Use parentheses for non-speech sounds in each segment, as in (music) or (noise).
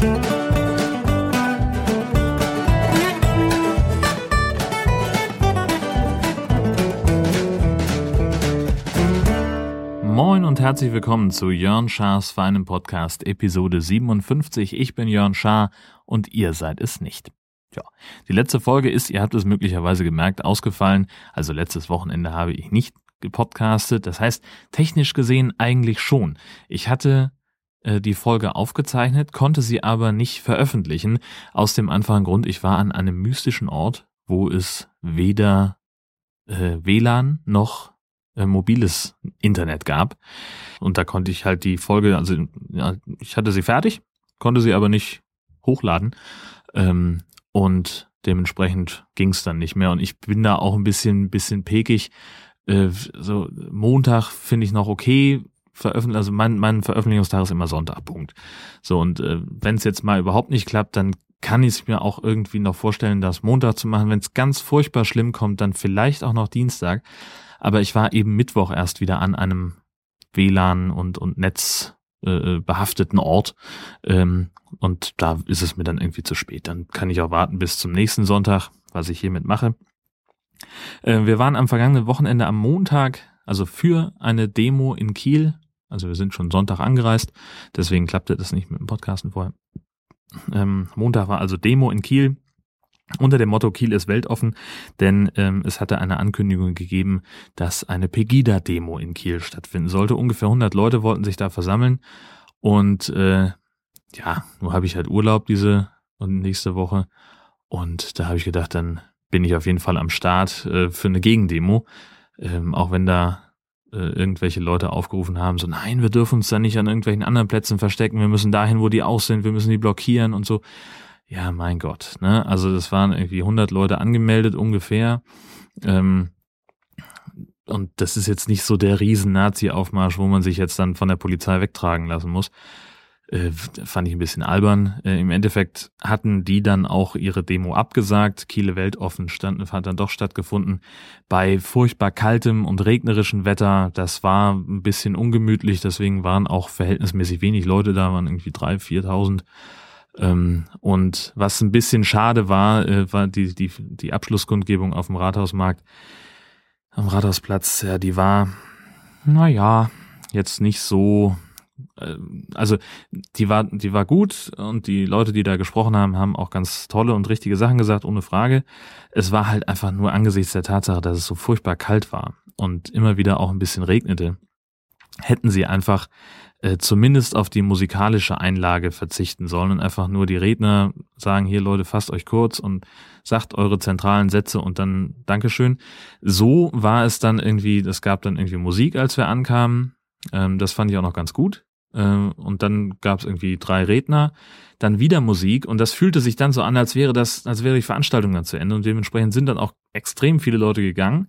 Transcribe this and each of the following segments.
Moin und herzlich willkommen zu Jörn Schars feinem Podcast Episode 57. Ich bin Jörn Schaar und ihr seid es nicht. Ja, die letzte Folge ist, ihr habt es möglicherweise gemerkt, ausgefallen. Also letztes Wochenende habe ich nicht gepodcastet. Das heißt, technisch gesehen eigentlich schon. Ich hatte die Folge aufgezeichnet, konnte sie aber nicht veröffentlichen. Aus dem einfachen Grund, ich war an einem mystischen Ort, wo es weder äh, WLAN noch äh, mobiles Internet gab. Und da konnte ich halt die Folge, also ja, ich hatte sie fertig, konnte sie aber nicht hochladen. Ähm, und dementsprechend ging es dann nicht mehr. Und ich bin da auch ein bisschen, bisschen pekig. Äh, so Montag finde ich noch okay. Veröffentlichen, also mein, mein Veröffentlichungstag ist immer Sonntag, Punkt. So, und äh, wenn es jetzt mal überhaupt nicht klappt, dann kann ich es mir auch irgendwie noch vorstellen, das Montag zu machen. Wenn es ganz furchtbar schlimm kommt, dann vielleicht auch noch Dienstag. Aber ich war eben Mittwoch erst wieder an einem WLAN und, und Netz äh, behafteten Ort. Ähm, und da ist es mir dann irgendwie zu spät. Dann kann ich auch warten bis zum nächsten Sonntag, was ich hiermit mache. Äh, wir waren am vergangenen Wochenende am Montag, also für eine Demo in Kiel. Also wir sind schon Sonntag angereist, deswegen klappte das nicht mit dem Podcasten vorher. Ähm, Montag war also Demo in Kiel unter dem Motto Kiel ist weltoffen, denn ähm, es hatte eine Ankündigung gegeben, dass eine Pegida-Demo in Kiel stattfinden sollte. Ungefähr 100 Leute wollten sich da versammeln und äh, ja, nur habe ich halt Urlaub diese und nächste Woche und da habe ich gedacht, dann bin ich auf jeden Fall am Start äh, für eine Gegendemo, ähm, auch wenn da irgendwelche Leute aufgerufen haben, so nein, wir dürfen uns da nicht an irgendwelchen anderen Plätzen verstecken, wir müssen dahin, wo die aus sind, wir müssen die blockieren und so. Ja, mein Gott. Ne? Also das waren irgendwie 100 Leute angemeldet ungefähr. Ähm, und das ist jetzt nicht so der riesen Nazi-Aufmarsch, wo man sich jetzt dann von der Polizei wegtragen lassen muss. Äh, fand ich ein bisschen albern. Äh, Im Endeffekt hatten die dann auch ihre Demo abgesagt. Kiele Weltoffen stand, hat dann doch stattgefunden. Bei furchtbar kaltem und regnerischem Wetter, das war ein bisschen ungemütlich, deswegen waren auch verhältnismäßig wenig Leute da, waren irgendwie drei, viertausend. Ähm, und was ein bisschen schade war, äh, war die, die, die Abschlusskundgebung auf dem Rathausmarkt, am Rathausplatz, ja, die war, naja, jetzt nicht so, also die war, die war gut und die Leute, die da gesprochen haben, haben auch ganz tolle und richtige Sachen gesagt, ohne Frage. Es war halt einfach nur angesichts der Tatsache, dass es so furchtbar kalt war und immer wieder auch ein bisschen regnete, hätten sie einfach äh, zumindest auf die musikalische Einlage verzichten sollen und einfach nur die Redner sagen, hier Leute, fasst euch kurz und sagt eure zentralen Sätze und dann Dankeschön. So war es dann irgendwie, es gab dann irgendwie Musik, als wir ankamen. Ähm, das fand ich auch noch ganz gut. Ähm, und dann gab es irgendwie drei Redner, dann wieder Musik und das fühlte sich dann so an, als wäre das, als wäre die Veranstaltung dann zu Ende und dementsprechend sind dann auch extrem viele Leute gegangen.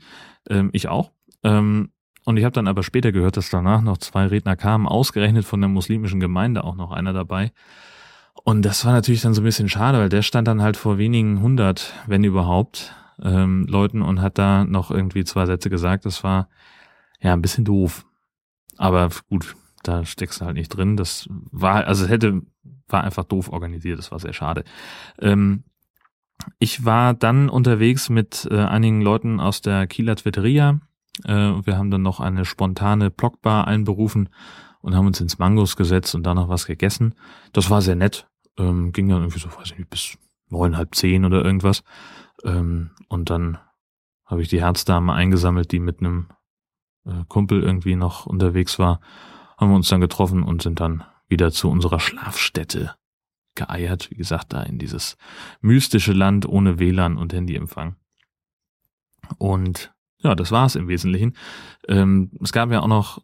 Ähm, ich auch. Ähm, und ich habe dann aber später gehört, dass danach noch zwei Redner kamen, ausgerechnet von der muslimischen Gemeinde auch noch einer dabei. Und das war natürlich dann so ein bisschen schade, weil der stand dann halt vor wenigen hundert, wenn überhaupt, ähm, Leuten und hat da noch irgendwie zwei Sätze gesagt. Das war ja ein bisschen doof. Aber gut, da steckst du halt nicht drin. Das war, also hätte, war einfach doof organisiert, das war sehr schade. Ähm, ich war dann unterwegs mit äh, einigen Leuten aus der Kieler Twitteria, äh, wir haben dann noch eine spontane Blockbar einberufen und haben uns ins Mangos gesetzt und da noch was gegessen. Das war sehr nett. Ähm, ging dann irgendwie so, weiß ich nicht, bis neun, halb zehn oder irgendwas. Ähm, und dann habe ich die Herzdame eingesammelt, die mit einem äh, Kumpel irgendwie noch unterwegs war. Haben wir uns dann getroffen und sind dann wieder zu unserer Schlafstätte geeiert. Wie gesagt, da in dieses mystische Land ohne WLAN und Handyempfang. Und ja, das war es im Wesentlichen. Ähm, es gab ja auch noch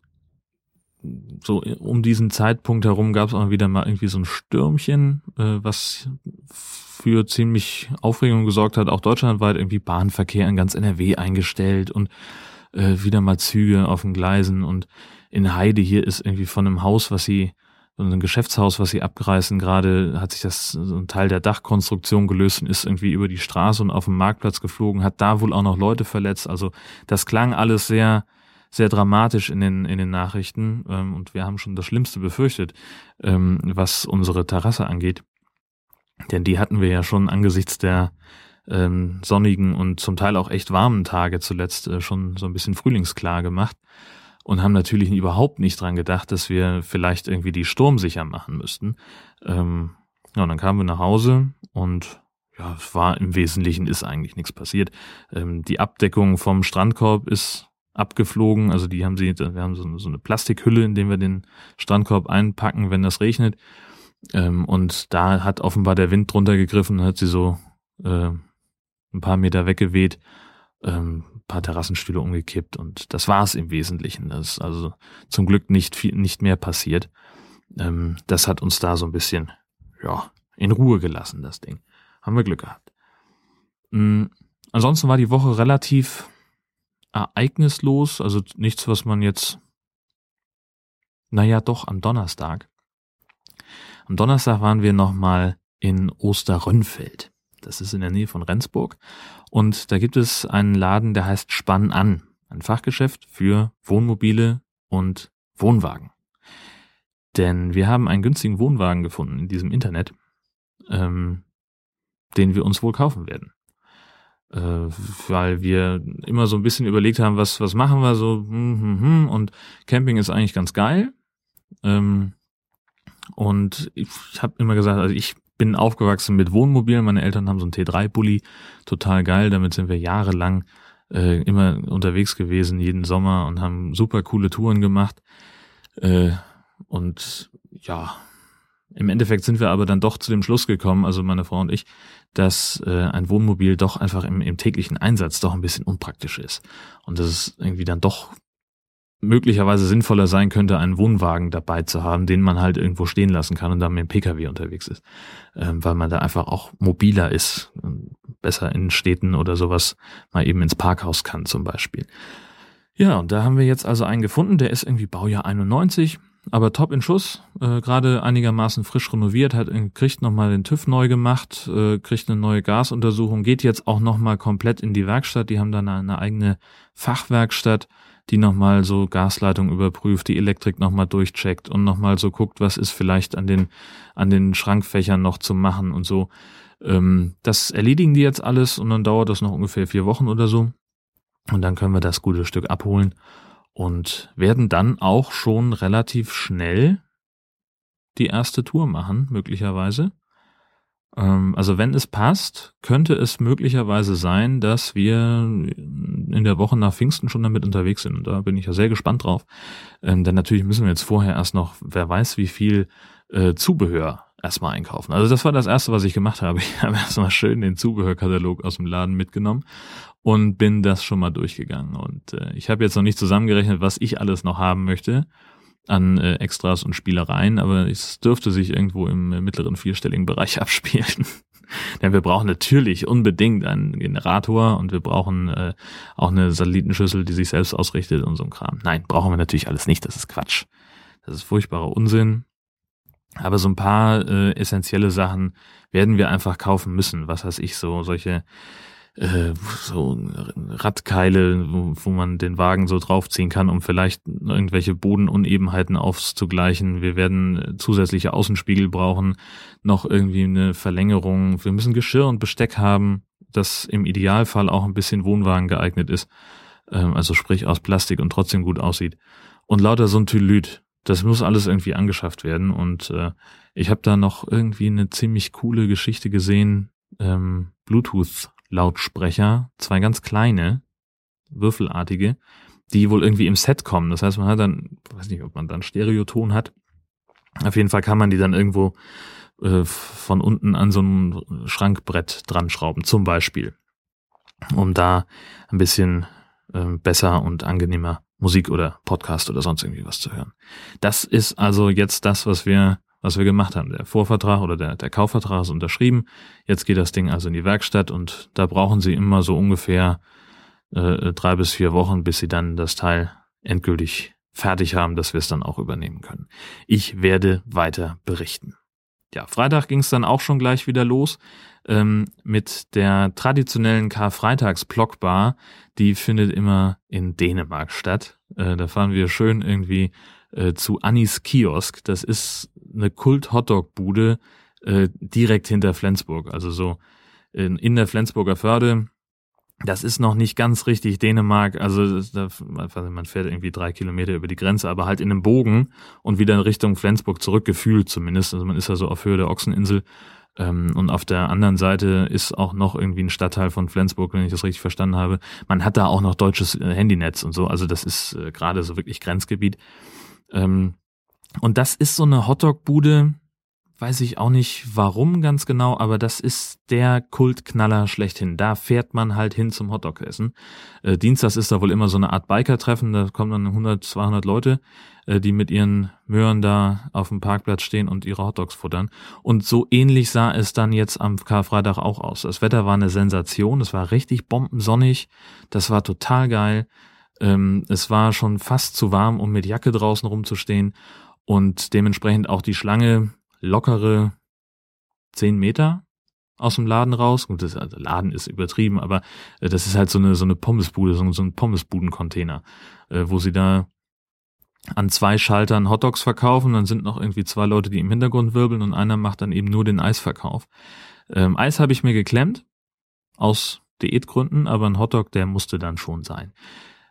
so um diesen Zeitpunkt herum gab es auch wieder mal irgendwie so ein Stürmchen, äh, was für ziemlich Aufregung gesorgt hat, auch deutschlandweit irgendwie Bahnverkehr in ganz NRW eingestellt und äh, wieder mal Züge auf den Gleisen und in Heide hier ist irgendwie von einem Haus, was sie so ein Geschäftshaus, was sie abreißen, gerade hat sich das so ein Teil der Dachkonstruktion gelöst und ist irgendwie über die Straße und auf dem Marktplatz geflogen, hat da wohl auch noch Leute verletzt. Also das klang alles sehr, sehr dramatisch in den, in den Nachrichten ähm, und wir haben schon das Schlimmste befürchtet, ähm, was unsere Terrasse angeht. Denn die hatten wir ja schon angesichts der ähm, sonnigen und zum Teil auch echt warmen Tage zuletzt äh, schon so ein bisschen frühlingsklar gemacht und haben natürlich überhaupt nicht dran gedacht, dass wir vielleicht irgendwie die sturmsicher machen müssten. Ähm, ja, und dann kamen wir nach Hause und ja, es war im Wesentlichen ist eigentlich nichts passiert. Ähm, die Abdeckung vom Strandkorb ist abgeflogen. Also die haben sie, wir haben so, so eine Plastikhülle, in dem wir den Strandkorb einpacken, wenn das regnet. Ähm, und da hat offenbar der Wind drunter gegriffen, hat sie so äh, ein paar Meter weggeweht, ähm, paar Terrassenstühle umgekippt und das war es im Wesentlichen. Das ist also zum Glück nicht viel, nicht mehr passiert. Ähm, das hat uns da so ein bisschen, ja, in Ruhe gelassen, das Ding. Haben wir Glück gehabt. Mhm. Ansonsten war die Woche relativ ereignislos, also nichts, was man jetzt, naja, doch am Donnerstag. Am Donnerstag waren wir nochmal in Osterrönfeld. Das ist in der Nähe von Rendsburg. Und da gibt es einen Laden, der heißt Spann an. Ein Fachgeschäft für Wohnmobile und Wohnwagen. Denn wir haben einen günstigen Wohnwagen gefunden in diesem Internet. Ähm, den wir uns wohl kaufen werden. Äh, weil wir immer so ein bisschen überlegt haben, was, was machen wir so, hm, hm, hm, und Camping ist eigentlich ganz geil. Ähm, und ich habe immer gesagt, also ich bin aufgewachsen mit Wohnmobilen, meine Eltern haben so einen T3-Bully, total geil, damit sind wir jahrelang äh, immer unterwegs gewesen, jeden Sommer und haben super coole Touren gemacht. Äh, und ja, im Endeffekt sind wir aber dann doch zu dem Schluss gekommen, also meine Frau und ich, dass äh, ein Wohnmobil doch einfach im, im täglichen Einsatz doch ein bisschen unpraktisch ist. Und dass es irgendwie dann doch möglicherweise sinnvoller sein könnte, einen Wohnwagen dabei zu haben, den man halt irgendwo stehen lassen kann und dann mit dem Pkw unterwegs ist. Ähm, weil man da einfach auch mobiler ist, besser in Städten oder sowas mal eben ins Parkhaus kann zum Beispiel. Ja, und da haben wir jetzt also einen gefunden, der ist irgendwie Baujahr 91, aber top in Schuss, äh, gerade einigermaßen frisch renoviert, hat äh, kriegt nochmal den TÜV neu gemacht, äh, kriegt eine neue Gasuntersuchung, geht jetzt auch nochmal komplett in die Werkstatt. Die haben dann eine eigene Fachwerkstatt, die nochmal so Gasleitung überprüft, die Elektrik nochmal durchcheckt und nochmal so guckt, was ist vielleicht an den, an den Schrankfächern noch zu machen und so. Ähm, das erledigen die jetzt alles und dann dauert das noch ungefähr vier Wochen oder so. Und dann können wir das gute Stück abholen und werden dann auch schon relativ schnell die erste Tour machen, möglicherweise. Ähm, also wenn es passt, könnte es möglicherweise sein, dass wir in der Woche nach Pfingsten schon damit unterwegs sind. Und da bin ich ja sehr gespannt drauf. Ähm, denn natürlich müssen wir jetzt vorher erst noch, wer weiß, wie viel äh, Zubehör erstmal einkaufen. Also das war das Erste, was ich gemacht habe. (laughs) Ich habe erstmal schön den Zubehörkatalog aus dem Laden mitgenommen und bin das schon mal durchgegangen. Und äh, ich habe jetzt noch nicht zusammengerechnet, was ich alles noch haben möchte an äh, Extras und Spielereien, aber es dürfte sich irgendwo im äh, mittleren vierstelligen Bereich (laughs) abspielen. Denn wir brauchen natürlich unbedingt einen Generator und wir brauchen äh, auch eine Satellitenschüssel, die sich selbst ausrichtet und so ein Kram. Nein, brauchen wir natürlich alles nicht. Das ist Quatsch. Das ist furchtbarer Unsinn. Aber so ein paar äh, essentielle Sachen werden wir einfach kaufen müssen. Was weiß ich, so solche äh, so Radkeile, wo, wo man den Wagen so draufziehen kann, um vielleicht irgendwelche Bodenunebenheiten aufzugleichen. Wir werden zusätzliche Außenspiegel brauchen, noch irgendwie eine Verlängerung. Wir müssen Geschirr und Besteck haben, das im Idealfall auch ein bisschen Wohnwagen geeignet ist. Ähm, also sprich aus Plastik und trotzdem gut aussieht. Und lauter so ein Tylüt das muss alles irgendwie angeschafft werden. Und äh, ich habe da noch irgendwie eine ziemlich coole Geschichte gesehen. Ähm, Bluetooth-Lautsprecher, zwei ganz kleine, würfelartige, die wohl irgendwie im Set kommen. Das heißt, man hat dann, weiß nicht, ob man dann Stereoton hat. Auf jeden Fall kann man die dann irgendwo äh, von unten an so ein Schrankbrett dran schrauben, zum Beispiel, um da ein bisschen äh, besser und angenehmer Musik oder Podcast oder sonst irgendwie was zu hören. Das ist also jetzt das, was wir, was wir gemacht haben. Der Vorvertrag oder der, der Kaufvertrag ist unterschrieben. Jetzt geht das Ding also in die Werkstatt und da brauchen sie immer so ungefähr äh, drei bis vier Wochen, bis sie dann das Teil endgültig fertig haben, dass wir es dann auch übernehmen können. Ich werde weiter berichten. Ja, Freitag ging es dann auch schon gleich wieder los ähm, mit der traditionellen Karfreitags-Blockbar, die findet immer in Dänemark statt. Äh, da fahren wir schön irgendwie äh, zu Annis Kiosk. Das ist eine Kult-Hotdog-Bude äh, direkt hinter Flensburg, also so in, in der Flensburger Förde. Das ist noch nicht ganz richtig Dänemark, also da, man fährt irgendwie drei Kilometer über die Grenze, aber halt in einem Bogen und wieder in Richtung Flensburg zurückgefühlt zumindest. Also man ist ja so auf Höhe der Ochseninsel ähm, und auf der anderen Seite ist auch noch irgendwie ein Stadtteil von Flensburg, wenn ich das richtig verstanden habe. Man hat da auch noch deutsches äh, Handynetz und so, also das ist äh, gerade so wirklich Grenzgebiet. Ähm, und das ist so eine Hotdog-Bude, weiß ich auch nicht warum ganz genau, aber das ist der Kultknaller schlechthin. Da fährt man halt hin zum Hotdog-Essen. Äh, Dienstags ist da wohl immer so eine Art Biker-Treffen, da kommen dann 100, 200 Leute, äh, die mit ihren Möhren da auf dem Parkplatz stehen und ihre Hotdogs futtern. Und so ähnlich sah es dann jetzt am Karfreitag auch aus. Das Wetter war eine Sensation, es war richtig bombensonnig, das war total geil. Ähm, es war schon fast zu warm, um mit Jacke draußen rumzustehen und dementsprechend auch die Schlange lockere zehn Meter aus dem Laden raus. Gut, das also Laden ist übertrieben, aber äh, das ist halt so eine so eine Pommesbude, so, so ein Pommesbudencontainer, äh, wo sie da an zwei Schaltern Hotdogs verkaufen. Dann sind noch irgendwie zwei Leute, die im Hintergrund wirbeln und einer macht dann eben nur den Eisverkauf. Ähm, Eis habe ich mir geklemmt aus Diätgründen, aber ein Hotdog, der musste dann schon sein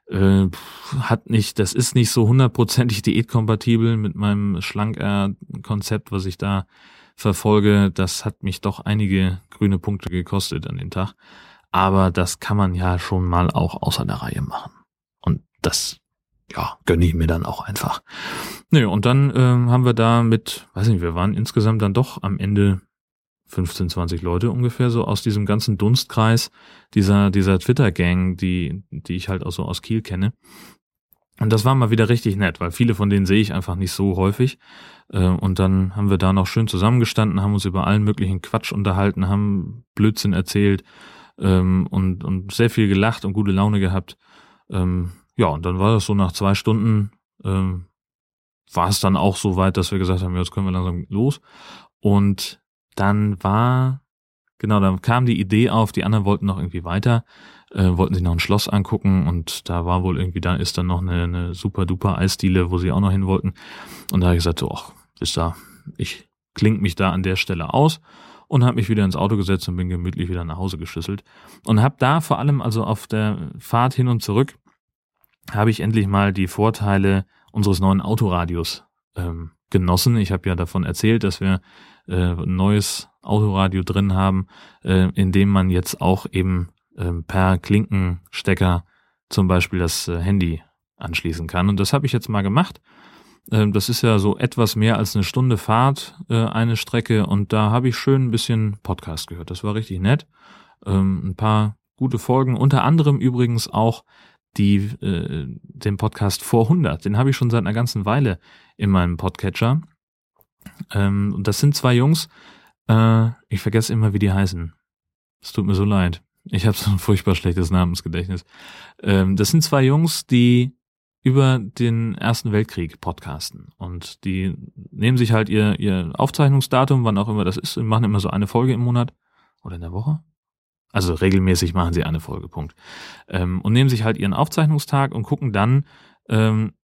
äh, hat nicht, das ist nicht so hundertprozentig (laughs) diätkompatibel mit meinem Schlanker-Konzept, was ich da verfolge. Das hat mich doch einige grüne Punkte gekostet an den Tag. Aber das kann man ja schon mal auch außer der Reihe machen. Und das, ja, gönne ich mir dann auch einfach. Nö, und dann äh, haben wir da mit, weiß nicht, wir waren insgesamt dann doch am Ende 15, 20 Leute ungefähr so aus diesem ganzen Dunstkreis dieser, dieser Twitter-Gang, die, die ich halt auch so aus Kiel kenne. Und das war mal wieder richtig nett, weil viele von denen sehe ich einfach nicht so häufig. Äh, und dann haben wir da noch schön zusammengestanden, haben uns über allen möglichen Quatsch unterhalten, haben Blödsinn erzählt ähm, und, und sehr viel gelacht und gute Laune gehabt. Ähm, ja, und dann war das so nach zwei Stunden, ähm, war es dann auch so weit, dass wir gesagt haben, jetzt können wir langsam los. Und dann war, genau, dann kam die Idee auf, die anderen wollten noch irgendwie weiter, äh, wollten sich noch ein Schloss angucken und da war wohl irgendwie, da ist dann noch eine, eine super duper Eisdiele, wo sie auch noch hin wollten. Und da habe ich gesagt, so, ach, ist da, ich klinge mich da an der Stelle aus und habe mich wieder ins Auto gesetzt und bin gemütlich wieder nach Hause geschüsselt. Und habe da vor allem also auf der Fahrt hin und zurück, habe ich endlich mal die Vorteile unseres neuen Autoradios ähm, genossen. Ich habe ja davon erzählt, dass wir äh, neues Autoradio drin haben, äh, in dem man jetzt auch eben äh, per Klinkenstecker zum Beispiel das äh, Handy anschließen kann. Und das habe ich jetzt mal gemacht. Äh, das ist ja so etwas mehr als eine Stunde Fahrt, äh, eine Strecke. Und da habe ich schön ein bisschen Podcast gehört. Das war richtig nett. Ähm, ein paar gute Folgen. Unter anderem übrigens auch die, äh, den Podcast vor 100. Den habe ich schon seit einer ganzen Weile in meinem Podcatcher. Ähm, und das sind zwei Jungs, äh, ich vergesse immer, wie die heißen. Es tut mir so leid. Ich habe so ein furchtbar schlechtes Namensgedächtnis. Ähm, das sind zwei Jungs, die über den Ersten Weltkrieg podcasten. Und die nehmen sich halt ihr, ihr Aufzeichnungsdatum, wann auch immer das ist, und machen immer so eine Folge im Monat oder in der Woche. Also regelmäßig machen sie eine Folge, Punkt. Ähm, und nehmen sich halt ihren Aufzeichnungstag und gucken dann, ähm,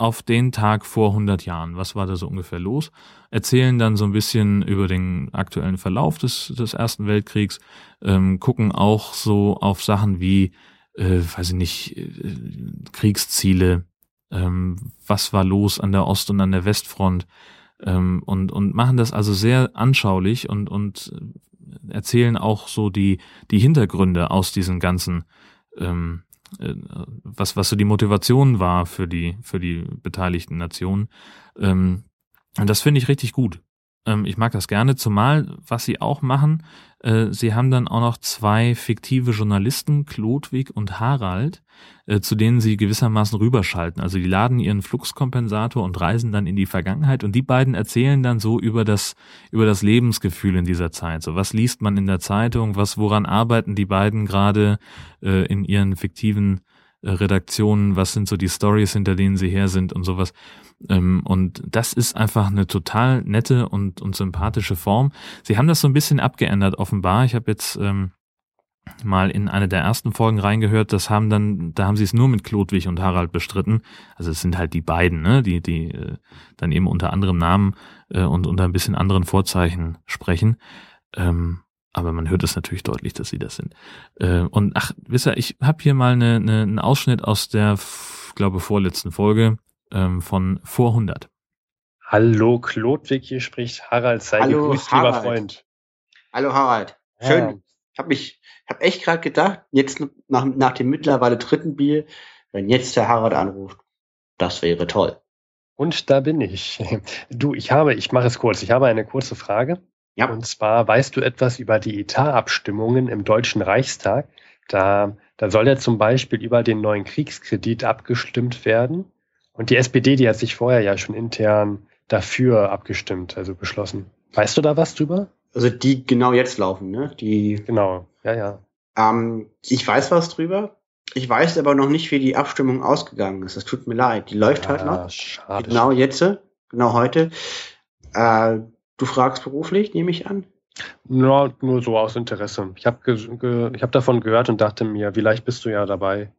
auf den Tag vor 100 Jahren. Was war da so ungefähr los? Erzählen dann so ein bisschen über den aktuellen Verlauf des, des Ersten Weltkriegs, ähm, gucken auch so auf Sachen wie, äh, weiß ich nicht, äh, Kriegsziele, ähm, was war los an der Ost- und an der Westfront ähm, und, und machen das also sehr anschaulich und, und erzählen auch so die, die Hintergründe aus diesen ganzen ähm, äh, was, was so die Motivation war für die, für die beteiligten Nationen. Ähm, und das finde ich richtig gut. Ähm, ich mag das gerne, zumal, was sie auch machen, äh, sie haben dann auch noch zwei fiktive Journalisten, Klodwig und Harald, äh, zu denen sie gewissermaßen rüberschalten. Also die laden ihren Fluxkompensator und reisen dann in die Vergangenheit und die beiden erzählen dann so über das, über das Lebensgefühl in dieser Zeit. So, was liest man in der Zeitung, was, woran arbeiten die beiden gerade äh, in ihren fiktiven Redaktionen, was sind so die Stories, hinter denen sie her sind und sowas. Ähm, und das ist einfach eine total nette und, und sympathische Form. Sie haben das so ein bisschen abgeändert, offenbar. Ich habe jetzt ähm, mal in eine der ersten Folgen reingehört, das haben dann, da haben sie es nur mit Klodwig und Harald bestritten. Also es sind halt die beiden, ne, die, die äh, dann eben unter anderem Namen äh, und unter ein bisschen anderen Vorzeichen sprechen. Ähm, aber man hört es natürlich deutlich, dass sie das sind. Äh, und ach, wisst ihr, ich habe hier mal eine, eine, einen Ausschnitt aus der, glaube vorletzten Folge ähm, von vor 100. Hallo Klodwig, hier spricht Harald. Sei Hallo, gegrüßt, Harald. lieber Freund. Hallo Harald. Schön. Ja. Ich habe mich, habe echt gerade gedacht, jetzt nach, nach dem mittlerweile dritten Bier, wenn jetzt der Harald anruft, das wäre toll. Und da bin ich. (laughs) Du, ich habe, ich mache es kurz. Ich habe eine kurze Frage. Ja. Und zwar, weißt du etwas über die Etat-Abstimmungen im Deutschen Reichstag? Da, da soll ja zum Beispiel über den neuen Kriegskredit abgestimmt werden. Und die SPD, die hat sich vorher ja schon intern dafür abgestimmt, also beschlossen. Weißt du da was drüber? Also die genau jetzt laufen, ne? Die. Genau, ja, ja. Ähm, ich weiß was drüber. Ich weiß aber noch nicht, wie die Abstimmung ausgegangen ist. Das tut mir leid. Die läuft halt ja, halt noch. Schade. Genau jetzt, genau heute. Äh, Du fragst beruflich, nehme ich an? Ja, nur so aus Interesse. Ich habe hab davon gehört und dachte mir, vielleicht bist du ja dabei.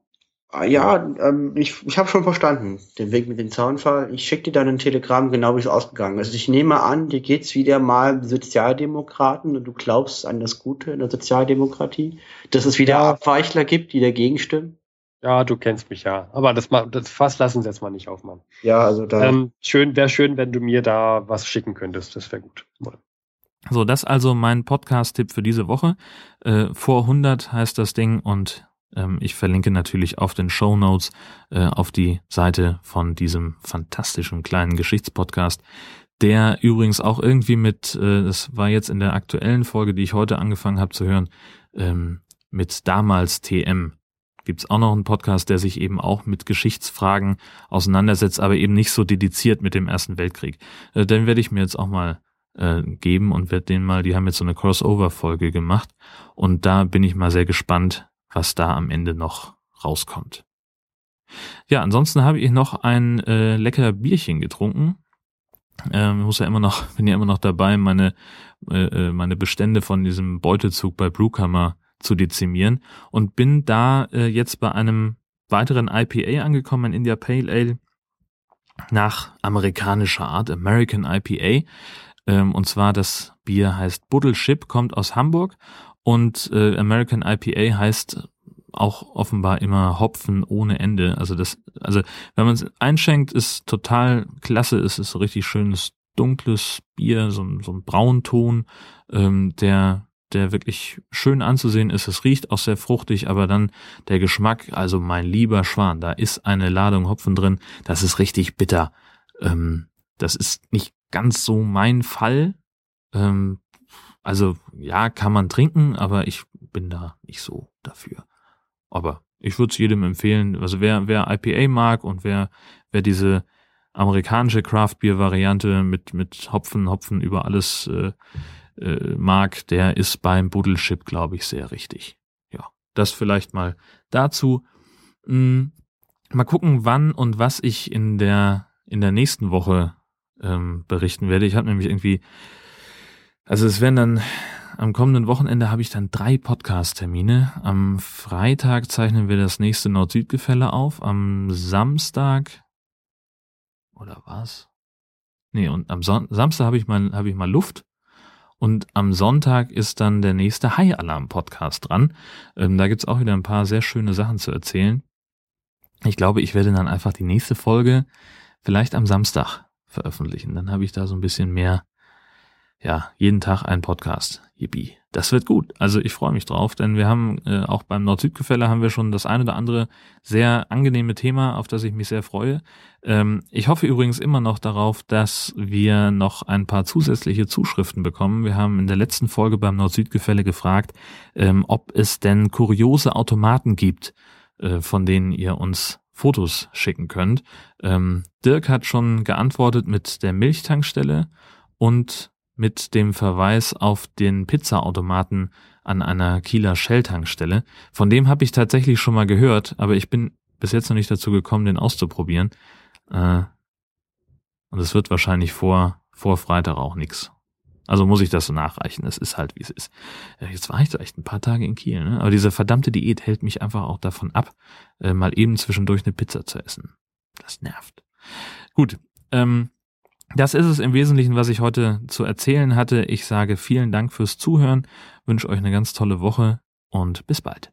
Ah, ja, ähm, ich, ich habe schon verstanden, den Weg mit dem Zaunfall. Ich schicke dir dann ein Telegramm, genau wie es ausgegangen ist. Ich nehme an, dir geht's wieder mal Sozialdemokraten und du glaubst an das Gute in der Sozialdemokratie, dass es wieder ja. Abweichler gibt, die dagegen stimmen. Ja, du kennst mich ja. Aber das, das Fass lassen Sie jetzt mal nicht aufmachen. Ja, also da. Ähm, schön, wäre schön, wenn du mir da was schicken könntest. Das wäre gut. So, das also mein Podcast-Tipp für diese Woche. Äh, vor 100 heißt das Ding und ähm, ich verlinke natürlich auf den Show Notes äh, auf die Seite von diesem fantastischen kleinen Geschichtspodcast, der übrigens auch irgendwie mit, äh, das war jetzt in der aktuellen Folge, die ich heute angefangen habe zu hören, ähm, mit damals TM gibt's auch noch einen Podcast, der sich eben auch mit Geschichtsfragen auseinandersetzt, aber eben nicht so dediziert mit dem Ersten Weltkrieg. Äh, den werde ich mir jetzt auch mal äh, geben und werde den mal, die haben jetzt so eine Crossover-Folge gemacht und da bin ich mal sehr gespannt, was da am Ende noch rauskommt. Ja, ansonsten habe ich noch ein äh, lecker Bierchen getrunken. Ähm, muss ja immer noch, (laughs) bin ja immer noch dabei, meine, äh, äh meine Bestände von diesem Beutezug bei Brewkammer zu dezimieren und bin da äh, jetzt bei einem weiteren IPA angekommen, ein India Pale Ale nach amerikanischer Art, American IPA. Ähm, und zwar das Bier heißt Buddleship, kommt aus Hamburg und äh, American IPA heißt auch offenbar immer Hopfen ohne Ende. Also das, also wenn man es einschenkt, ist total klasse. Es ist so richtig schönes dunkles Bier, so, so ein Braunton, ähm, der der wirklich schön anzusehen ist. Es riecht auch sehr fruchtig, aber dann der Geschmack, also mein lieber Schwan, da ist eine Ladung Hopfen drin, das ist richtig bitter. Ähm, das ist nicht ganz so mein Fall. Ähm, also ja, kann man trinken, aber ich bin da nicht so dafür. Aber ich würde es jedem empfehlen. Also wer, wer IPA mag und wer, wer diese amerikanische Craft Beer Variante mit, mit Hopfen, Hopfen über alles äh, äh, mag, der ist beim Buddleship, glaube ich, sehr richtig. Ja, das vielleicht mal dazu. Hm, mal gucken, wann und was ich in der in der nächsten Woche ähm, berichten werde. Ich habe nämlich irgendwie, also es werden dann am kommenden Wochenende habe ich dann drei Podcast-Termine. Am Freitag zeichnen wir das nächste Nord-Süd-Gefälle auf. Am Samstag oder was? Nee, und am Son Samstag habe ich mal habe ich mal Luft und am Sonntag ist dann der nächste High Alarm Podcast dran. Ähm, da gibt's auch wieder ein paar sehr schöne Sachen zu erzählen. Ich glaube, ich werde dann einfach die nächste Folge vielleicht am Samstag veröffentlichen. Dann habe ich da so ein bisschen mehr, ja, jeden Tag einen Podcast. Yippie das wird gut. Also ich freue mich drauf, denn wir haben äh, auch beim Nord-Süd-Gefälle haben wir schon das eine oder andere sehr angenehme Thema, auf das ich mich sehr freue. Ähm, ich hoffe übrigens immer noch darauf, dass wir noch ein paar zusätzliche Zuschriften bekommen. Wir haben in der letzten Folge beim Nord-Süd-Gefälle gefragt, ähm, ob es denn kuriose Automaten gibt, äh, von denen ihr uns Fotos schicken könnt. Ähm, Dirk hat schon geantwortet mit der Milchtankstelle und mit dem Verweis auf den Pizzaautomaten an einer Kieler Shell-Tankstelle. Von dem habe ich tatsächlich schon mal gehört, aber ich bin bis jetzt noch nicht dazu gekommen, den auszuprobieren. Äh, und es wird wahrscheinlich vor, vor Freitag auch nix. Also muss ich das so nachreichen. Es ist halt, wie es ist. Jetzt war ich da echt ein paar Tage in Kiel, ne? Aber diese verdammte Diät hält mich einfach auch davon ab, äh, mal eben zwischendurch eine Pizza zu essen. Das nervt. Gut, ähm, Das ist es im Wesentlichen, was ich heute zu erzählen hatte. Ich sage vielen Dank fürs Zuhören, wünsche euch eine ganz tolle Woche und bis bald.